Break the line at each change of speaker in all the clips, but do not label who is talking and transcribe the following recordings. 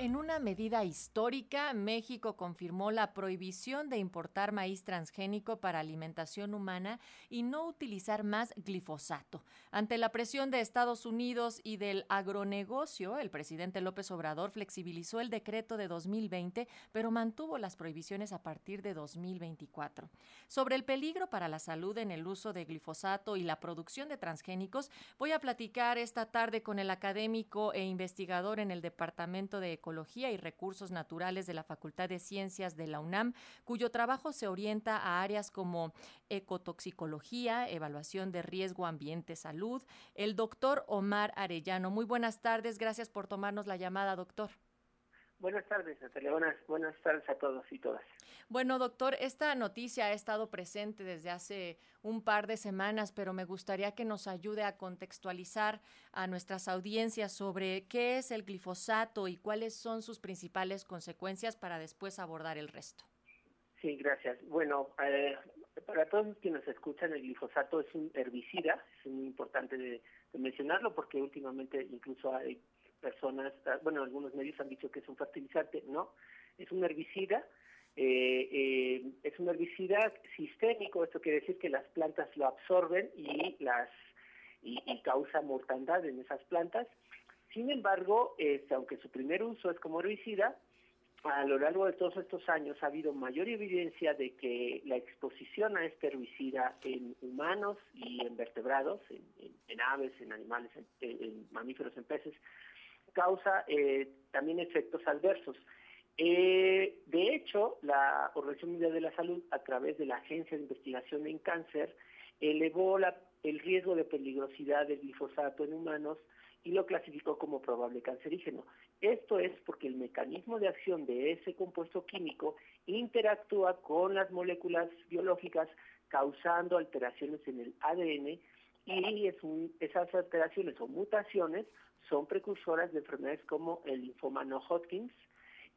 En una medida histórica, México confirmó la prohibición de importar maíz transgénico para alimentación humana y no utilizar más glifosato. Ante la presión de Estados Unidos y del agronegocio, el presidente López Obrador flexibilizó el decreto de 2020, pero mantuvo las prohibiciones a partir de 2024. Sobre el peligro para la salud en el uso de glifosato y la producción de transgénicos, voy a platicar esta tarde con el académico e investigador en el Departamento de Economía y Recursos Naturales de la Facultad de Ciencias de la UNAM, cuyo trabajo se orienta a áreas como ecotoxicología, evaluación de riesgo ambiente, salud. El doctor Omar Arellano. Muy buenas tardes, gracias por tomarnos la llamada, doctor.
Buenas tardes, Natalia. Buenas, buenas tardes a todos y todas.
Bueno, doctor, esta noticia ha estado presente desde hace un par de semanas, pero me gustaría que nos ayude a contextualizar a nuestras audiencias sobre qué es el glifosato y cuáles son sus principales consecuencias para después abordar el resto.
Sí, gracias. Bueno, eh, para todos nos escuchan, el glifosato es un herbicida, es muy importante de mencionarlo porque últimamente incluso hay personas, ah, bueno, algunos medios han dicho que es un fertilizante, no, es un herbicida, eh, eh, es un herbicida sistémico, esto quiere decir que las plantas lo absorben y las y, causa mortandad en esas plantas. Sin embargo, este, aunque su primer uso es como herbicida, a lo largo de todos estos años ha habido mayor evidencia de que la exposición a este herbicida en humanos y en vertebrados, en, aves, en animales, en mamíferos, en peces, causa eh, también efectos adversos. Eh, de hecho, la Organización Mundial de la Salud, a través de la Agencia de Investigación en Cáncer, elevó el riesgo de peligrosidad del glifosato en humanos y lo clasificó como probable cancerígeno. Esto es porque el mecanismo de acción de ese compuesto químico interactúa con las moléculas biológicas causando alteraciones en el ADN y es esas alteraciones o mutaciones son precursoras de enfermedades como el linfoma no Hodgkins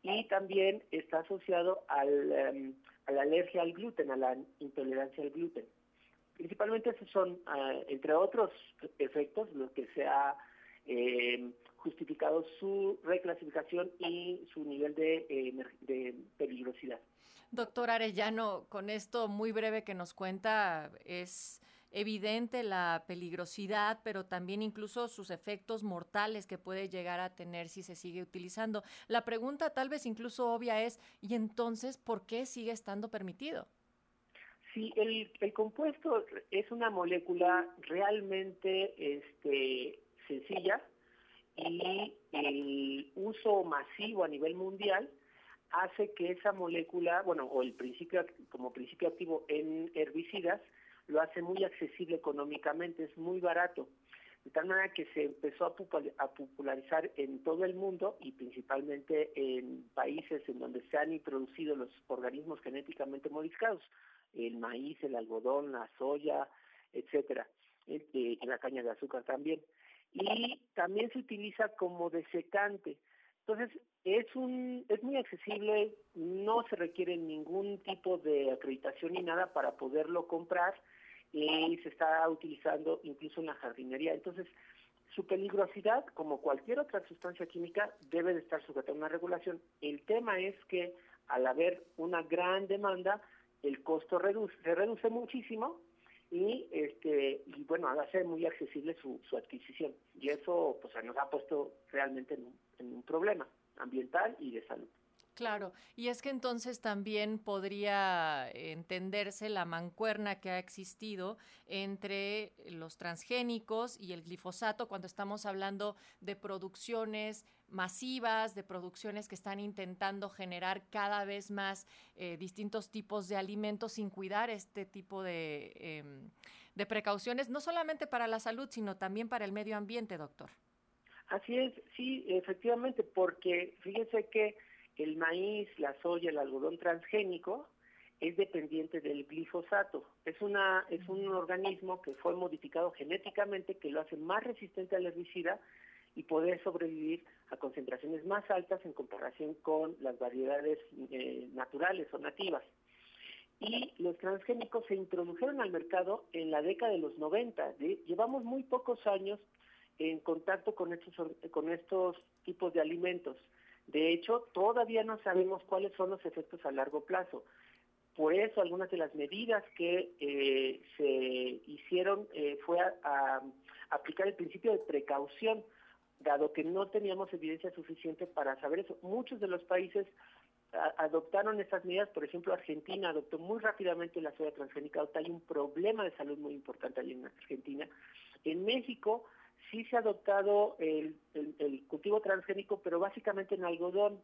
y también está asociado al, em, a la alergia al gluten, a la intolerancia al gluten. Principalmente esos son, ah, entre otros efectos, los que se ha em, justificado su reclasificación y su nivel de, eh, de peligrosidad.
Doctor Arellano, con esto muy breve que nos cuenta, es evidente la peligrosidad, pero también incluso sus efectos mortales que puede llegar a tener si se sigue utilizando. La pregunta tal vez incluso obvia es, ¿y entonces por qué sigue estando permitido?
Sí, el, compuesto es una molécula realmente este, sencilla y el uso masivo a nivel mundial hace que esa molécula, bueno, o el principio como principio activo en herbicidas, lo hace muy accesible económicamente, es muy barato. De tal manera que se empezó a, popularizar en todo el mundo y principalmente en países en donde se han introducido los organismos genéticamente modificados, el maíz, el algodón, la soya, etcétera, eh, la caña de azúcar también. Y también se utiliza como desecante. Entonces, es un es muy accesible, no se requiere ningún tipo de acreditación ni nada para poderlo comprar y se está utilizando incluso en la jardinería. Entonces, su peligrosidad, como cualquier otra sustancia química, debe de estar sujeta a una regulación. El tema es que al haber una gran demanda, el costo reduce, se reduce muchísimo y este y bueno hace muy accesible su, su adquisición y eso pues nos ha puesto realmente en un problema ambiental y de salud.
Claro, y es que entonces también podría entenderse la mancuerna que ha existido entre los transgénicos y el glifosato cuando estamos hablando de producciones masivas, de producciones que están intentando generar cada vez más eh, distintos tipos de alimentos sin cuidar este tipo de, em, de precauciones, no solamente para la salud, sino también para el medio ambiente, doctor.
Así es, sí, efectivamente, porque fíjense que el maíz, la soya, el algodón transgénico es dependiente del glifosato. Es una es un organismo que fue modificado genéticamente que lo hace más resistente al herbicida y puede sobrevivir a concentraciones más altas en comparación con las variedades eh, naturales o nativas. Y los transgénicos se introdujeron al mercado en la década de los 90. llevamos muy pocos años en contacto con estos, con estos tipos de alimentos. De hecho, todavía no sabemos cuáles son los efectos a largo plazo. Por eso algunas de las medidas que eh, se hicieron eh, fue a, aplicar el principio de precaución, dado que no teníamos evidencia suficiente para saber eso. Muchos de los países adoptaron estas medidas, por ejemplo, Argentina adoptó muy rápidamente la soya transgénica, hay un problema de salud muy importante allí en Argentina. En México sí se ha adoptado el, cultivo transgénico, pero básicamente en algodón,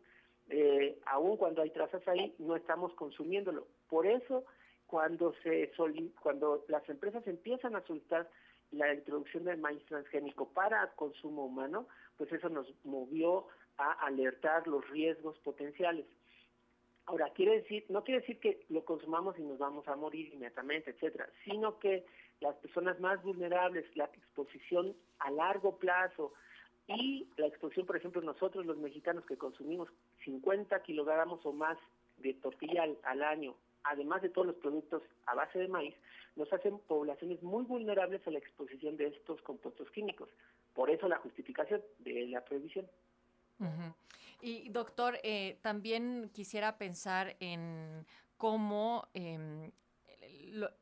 eh, aún cuando hay trazas ahí, no estamos consumiéndolo. Por eso, cuando, se cuando las empresas empiezan a solicitar la introducción del maíz transgénico para consumo humano, pues eso nos movió a alertar los riesgos potenciales. Ahora, quiere decir, no quiere decir que lo consumamos y nos vamos a morir inmediatamente, etcétera, sino que las personas más vulnerables, la exposición a largo plazo y la exposición, por ejemplo, nosotros los mexicanos que consumimos 50 kilogramos o más de tortilla al, año, además de todos los productos a base de maíz, nos hacen poblaciones muy vulnerables a la exposición de estos compuestos químicos. Por eso la justificación de la prohibición.
Y doctor, eh, también quisiera pensar en cómo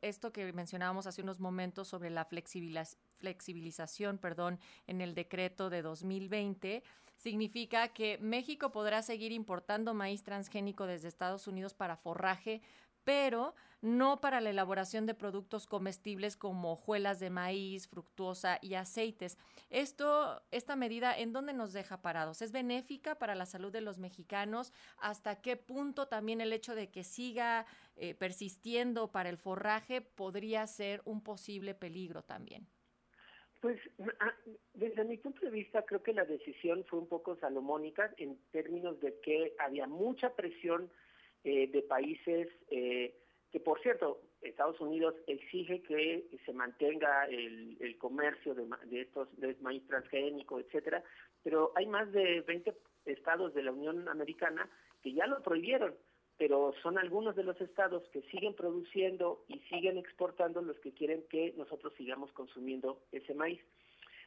esto que mencionábamos hace unos momentos sobre la flexibilización perdón, en el decreto de 2020 significa que México podrá seguir importando maíz transgénico desde Estados Unidos para forraje, pero no para la elaboración de productos comestibles como hojuelas de maíz, fructuosa y aceites. Esto, esta medida, ¿en dónde nos deja parados? ¿Es benéfica para la salud de los mexicanos? ¿Hasta qué punto también el hecho de que siga eh, persistiendo para el forraje podría ser un posible peligro también?
Pues ah, desde mi punto de vista creo que la decisión fue un poco salomónica en términos de que había mucha presión eh, de países eh, que, por cierto, Estados Unidos exige que se mantenga el, comercio de, estos de maíz transgénico, etcétera, pero hay más de 20 estados de la Unión Americana que ya lo prohibieron, pero son algunos de los estados que siguen produciendo y siguen exportando los que quieren que nosotros sigamos consumiendo ese maíz.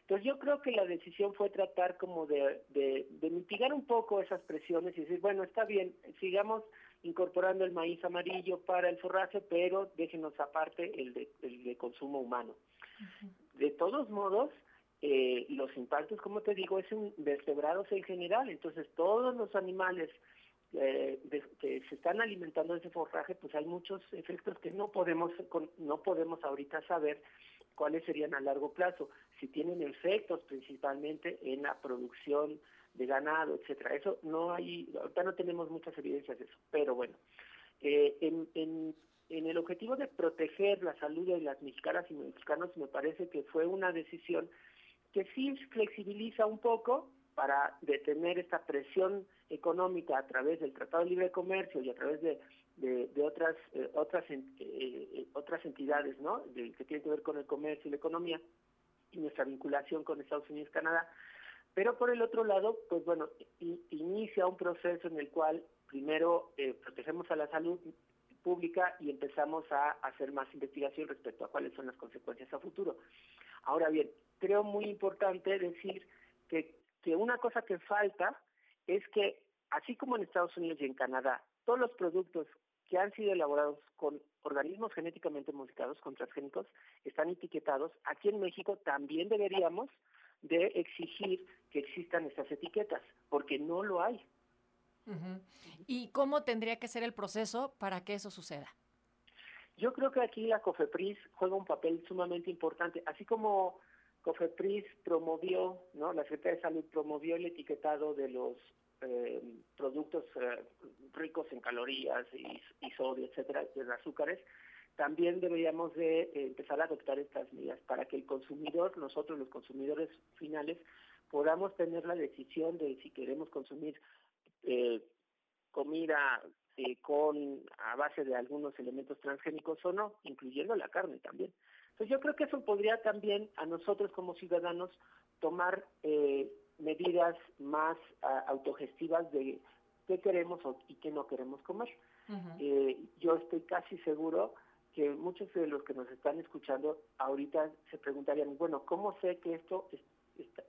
Entonces yo creo que la decisión fue tratar como de, de mitigar un poco esas presiones y decir, bueno, está bien, sigamos incorporando el maíz amarillo para el forraje, pero déjenos aparte el de, el de consumo humano. De todos modos, eh, los impactos, como te digo, es en vertebrados en general, entonces todos los animales eh, que se están alimentando de ese forraje, pues hay muchos efectos que no podemos, no podemos ahorita saber cuáles serían a largo plazo, si tienen efectos principalmente en la producción de ganado, etcétera. Eso no hay, ahorita no tenemos muchas evidencias de eso, pero bueno, eh, en, en el objetivo de proteger la salud de las mexicanas y mexicanos me parece que fue una decisión que sí flexibiliza un poco para detener esta presión económica a través del Tratado de Libre Comercio y a través de, de, otras eh, otras eh, otras entidades ¿no? que tienen que ver con el comercio y la economía y nuestra vinculación con Estados Unidos y Canadá pero por el otro lado, pues bueno, inicia un proceso en el cual primero eh, protegemos a la salud pública y empezamos a hacer más investigación respecto a cuáles son las consecuencias a futuro. Ahora bien, creo muy importante decir que, que una cosa que falta es que, así como en Estados Unidos y en Canadá, todos los productos que han sido elaborados con organismos genéticamente modificados, con transgénicos, están etiquetados. Aquí en México también deberíamos de exigir que existan estas etiquetas, porque no lo hay.
¿Y cómo tendría que ser el proceso para que eso suceda?
Yo creo que aquí la COFEPRIS juega un papel sumamente importante, así como COFEPRIS promovió, ¿no? La Secretaría de Salud promovió el etiquetado de los eh, productos eh, ricos en calorías y, sodio, etcétera, de azúcares también deberíamos de eh, empezar a adoptar estas medidas para que el consumidor, nosotros los consumidores finales, podamos tener la decisión de si queremos consumir comida con a base de algunos elementos transgénicos o no, incluyendo la carne también. Entonces yo creo que eso podría también a nosotros como ciudadanos tomar medidas más autogestivas de qué queremos y qué no queremos comer. yo estoy casi seguro que muchos de los que nos están escuchando ahorita se preguntarían, bueno, ¿cómo sé que esto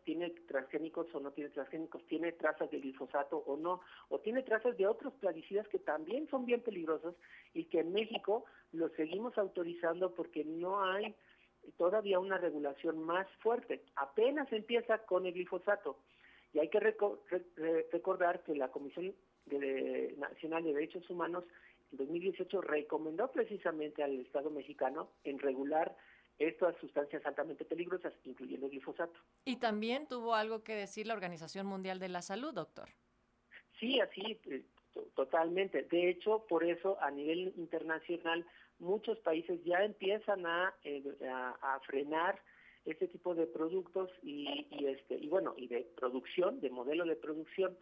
tiene transgénicos o no tiene transgénicos, tiene trazas de glifosato o no, o tiene trazas de otros plaguicidas que también son bien peligrosos y que en México los seguimos autorizando porque no hay todavía una regulación más fuerte. Apenas empieza con el glifosato. Y hay que recordar que la Comisión Nacional de Derechos Humanos en 2018 recomendó precisamente al Estado mexicano en regular estas sustancias altamente peligrosas, incluyendo el glifosato.
Y también tuvo algo que decir la Organización Mundial de la Salud, doctor.
Sí, así, eh, totalmente. De hecho, por eso a nivel internacional muchos países ya empiezan a, eh, a, frenar este tipo de productos y, este y bueno y de producción, de modelo de producción.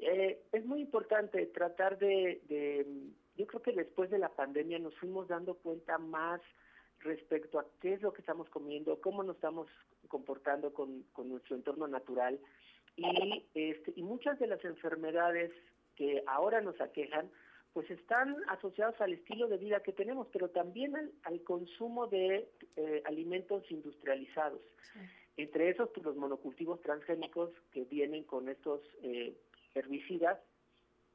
Eh, es muy importante tratar de, de, yo creo que después de la pandemia nos fuimos dando cuenta más respecto a qué es lo que estamos comiendo, cómo nos estamos comportando con, nuestro entorno natural y, este, y muchas de las enfermedades que ahora nos aquejan, pues están asociadas al estilo de vida que tenemos, pero también al, consumo de eh, alimentos industrializados. Entre esos, pues, los monocultivos transgénicos que vienen con estos eh, herbicidas,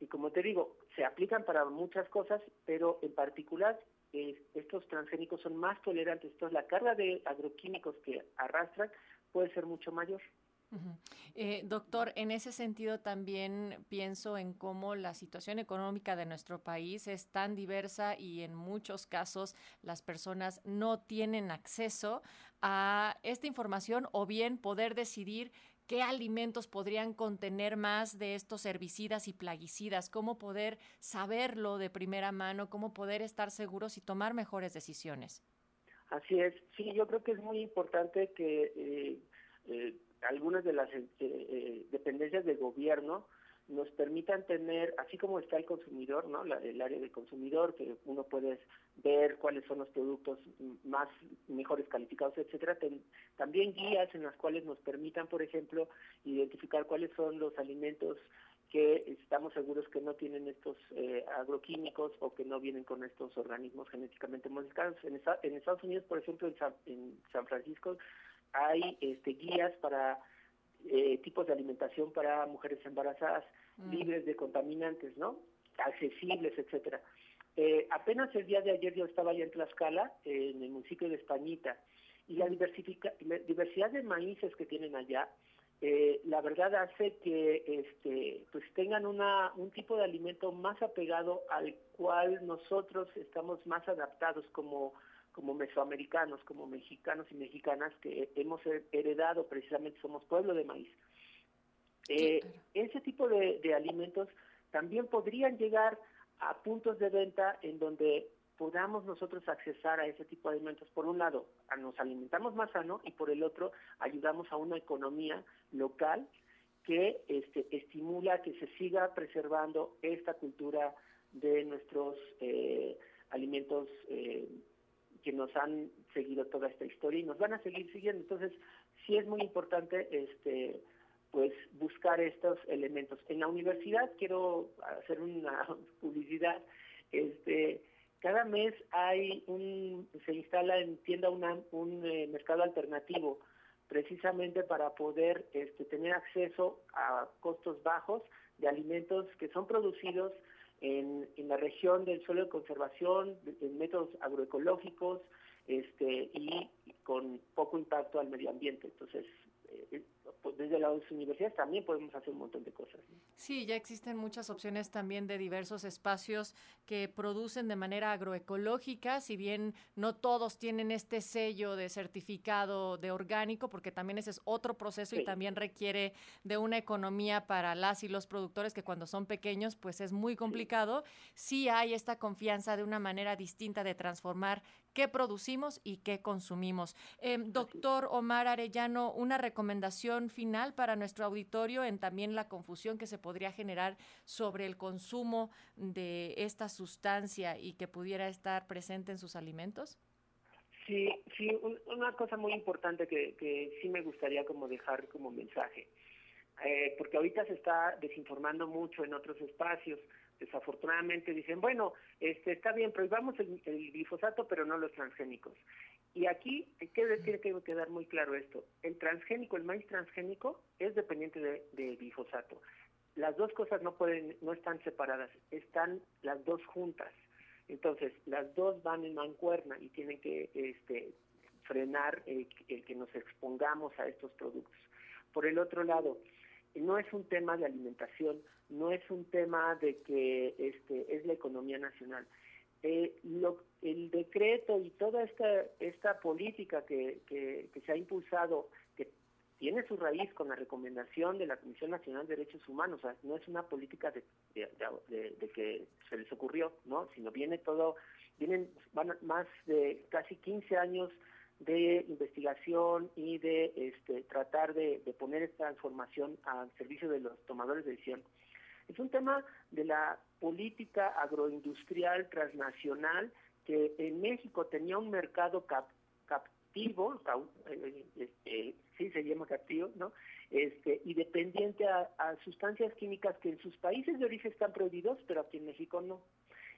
y como te digo, se aplican para muchas cosas, pero en particular estos transgénicos son más tolerantes, entonces la carga de agroquímicos que arrastran puede ser mucho mayor.
Eh, doctor, en ese sentido también pienso en cómo la situación económica de nuestro país es tan diversa y en muchos casos las personas no tienen acceso a esta información o bien poder decidir qué alimentos podrían contener más de estos herbicidas y plaguicidas, cómo poder saberlo de primera mano, cómo poder estar seguros y tomar mejores decisiones.
Así es, sí, yo creo que es muy importante que eh, eh, algunas de las eh, dependencias del gobierno nos permitan tener, así como está el consumidor, ¿no? el área del consumidor, que uno puede ver cuáles son los productos más mejores calificados, etcétera, también guías en las cuales nos permitan, por ejemplo, identificar cuáles son los alimentos que estamos seguros que no tienen estos eh, agroquímicos o que no vienen con estos organismos genéticamente modificados. En, Estados Unidos, por ejemplo, en San, en San Francisco, hay este, guías para eh, tipos de alimentación para mujeres embarazadas, mm. libres de contaminantes, ¿no? Accesibles, etcétera. Eh, apenas el día de ayer yo estaba allá en Tlaxcala, en el municipio de Españita, y la, la diversidad de maíces que tienen allá, eh, la verdad hace que este, pues tengan una, un tipo de alimento más apegado al cual nosotros estamos más adaptados como como mesoamericanos, como mexicanos y mexicanas que hemos heredado, precisamente somos pueblo de maíz. Eh, ese tipo de, alimentos también podrían llegar a puntos de venta en donde podamos nosotros accesar a ese tipo de alimentos. Por un lado, nos alimentamos más sano y por el otro, ayudamos a una economía local que este, estimula que se siga preservando esta cultura de nuestros eh, alimentos eh, que nos han seguido toda esta historia y nos van a seguir siguiendo. Entonces, sí es muy importante este pues buscar estos elementos. En la universidad quiero hacer una publicidad, este cada mes hay un se instala en tienda una, un eh, mercado alternativo precisamente para poder este, tener acceso a costos bajos de alimentos que son producidos en, la región del suelo de conservación, en métodos agroecológicos este, y con poco impacto al medio ambiente. Entonces, eh, desde las universidades también podemos hacer un montón de cosas.
Sí, ya existen muchas opciones también de diversos espacios que producen de manera agroecológica, si bien no todos tienen este sello de certificado de orgánico, porque también ese es otro proceso y también requiere de una economía para las y los productores que cuando son pequeños pues es muy complicado. Sí, hay esta confianza de una manera distinta de transformar qué producimos y qué consumimos. Em, doctor Omar Arellano, una recomendación final para nuestro auditorio en también la confusión que se podría generar sobre el consumo de esta sustancia y que pudiera estar presente en sus alimentos?
Sí, sí, una cosa muy importante que, que sí me gustaría como dejar como mensaje, eh, porque ahorita se está desinformando mucho en otros espacios desafortunadamente dicen, bueno, este está bien, prohibamos el, el glifosato, pero no los transgénicos. Y aquí tiene que quedar muy claro esto. El transgénico, el maíz transgénico, es dependiente de, de, glifosato. Las dos cosas no pueden, no están separadas, están las dos juntas. Entonces, las dos van en mancuerna y tienen que este, frenar el, que nos expongamos a estos productos. Por el otro lado, no es un tema de alimentación, no es un tema de que este, es la economía nacional. Eh, el decreto y toda esta, esta política que, que, se ha impulsado, que tiene su raíz con la recomendación de la Comisión Nacional de Derechos Humanos, o sea, no es una política de, de, que se les ocurrió, ¿no? sino viene todo, vienen van más de casi 15 años de investigación y de este, tratar de, poner esta información al servicio de los tomadores de decisión. Es un tema de la política agroindustrial transnacional que en México tenía un mercado captivo, eh, este, sí se llama captivo, ¿no? Este, y dependiente a, a sustancias químicas que en sus países de origen están prohibidos, pero aquí en México no.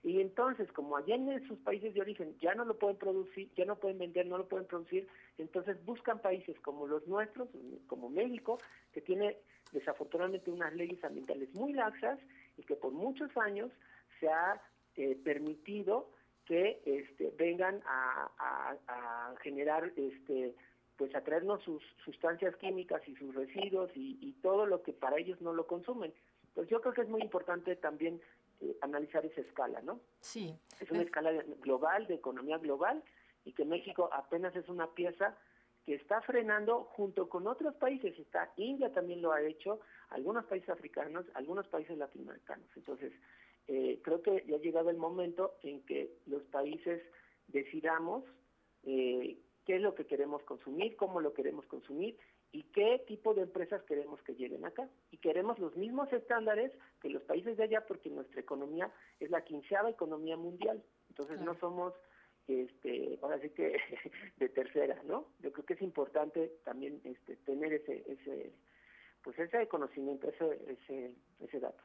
Y entonces, como allá en sus países de origen ya no lo pueden producir, ya no pueden vender, no lo pueden producir, entonces buscan países como los nuestros, como México, que tiene desafortunadamente unas leyes ambientales muy laxas y que por muchos años se ha eh, permitido que este, vengan a, a, generar este pues a traernos sus sustancias químicas y sus residuos y, y, todo lo que para ellos no lo consumen. Pues yo creo que es muy importante también eh, analizar esa escala, ¿no?
Sí.
Es una escala global, de economía global, y que México apenas es una pieza que está frenando junto con otros países. Está India también lo ha hecho, algunos países africanos, algunos países latinoamericanos. Entonces, eh, creo que ya ha llegado el momento en que los países decidamos eh, qué es lo que queremos consumir, cómo lo queremos consumir y qué tipo de empresas queremos que lleguen acá. Y queremos los mismos estándares que los países de allá porque nuestra economía es la quinceava economía mundial. Entonces no somos, este, ahora sí que de tercera, ¿no? Yo creo que es importante también este, tener ese, ese, pues ese conocimiento, ese, ese, ese dato.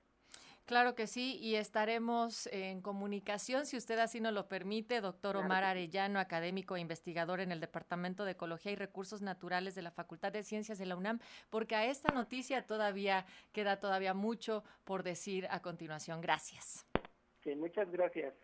Claro que sí, y estaremos en comunicación, si usted así nos lo permite, doctor Omar Arellano, académico e investigador en el Departamento de Ecología y Recursos Naturales de la Facultad de Ciencias de la UNAM, porque a esta noticia todavía queda todavía mucho por decir a continuación. Gracias.
Sí, muchas gracias.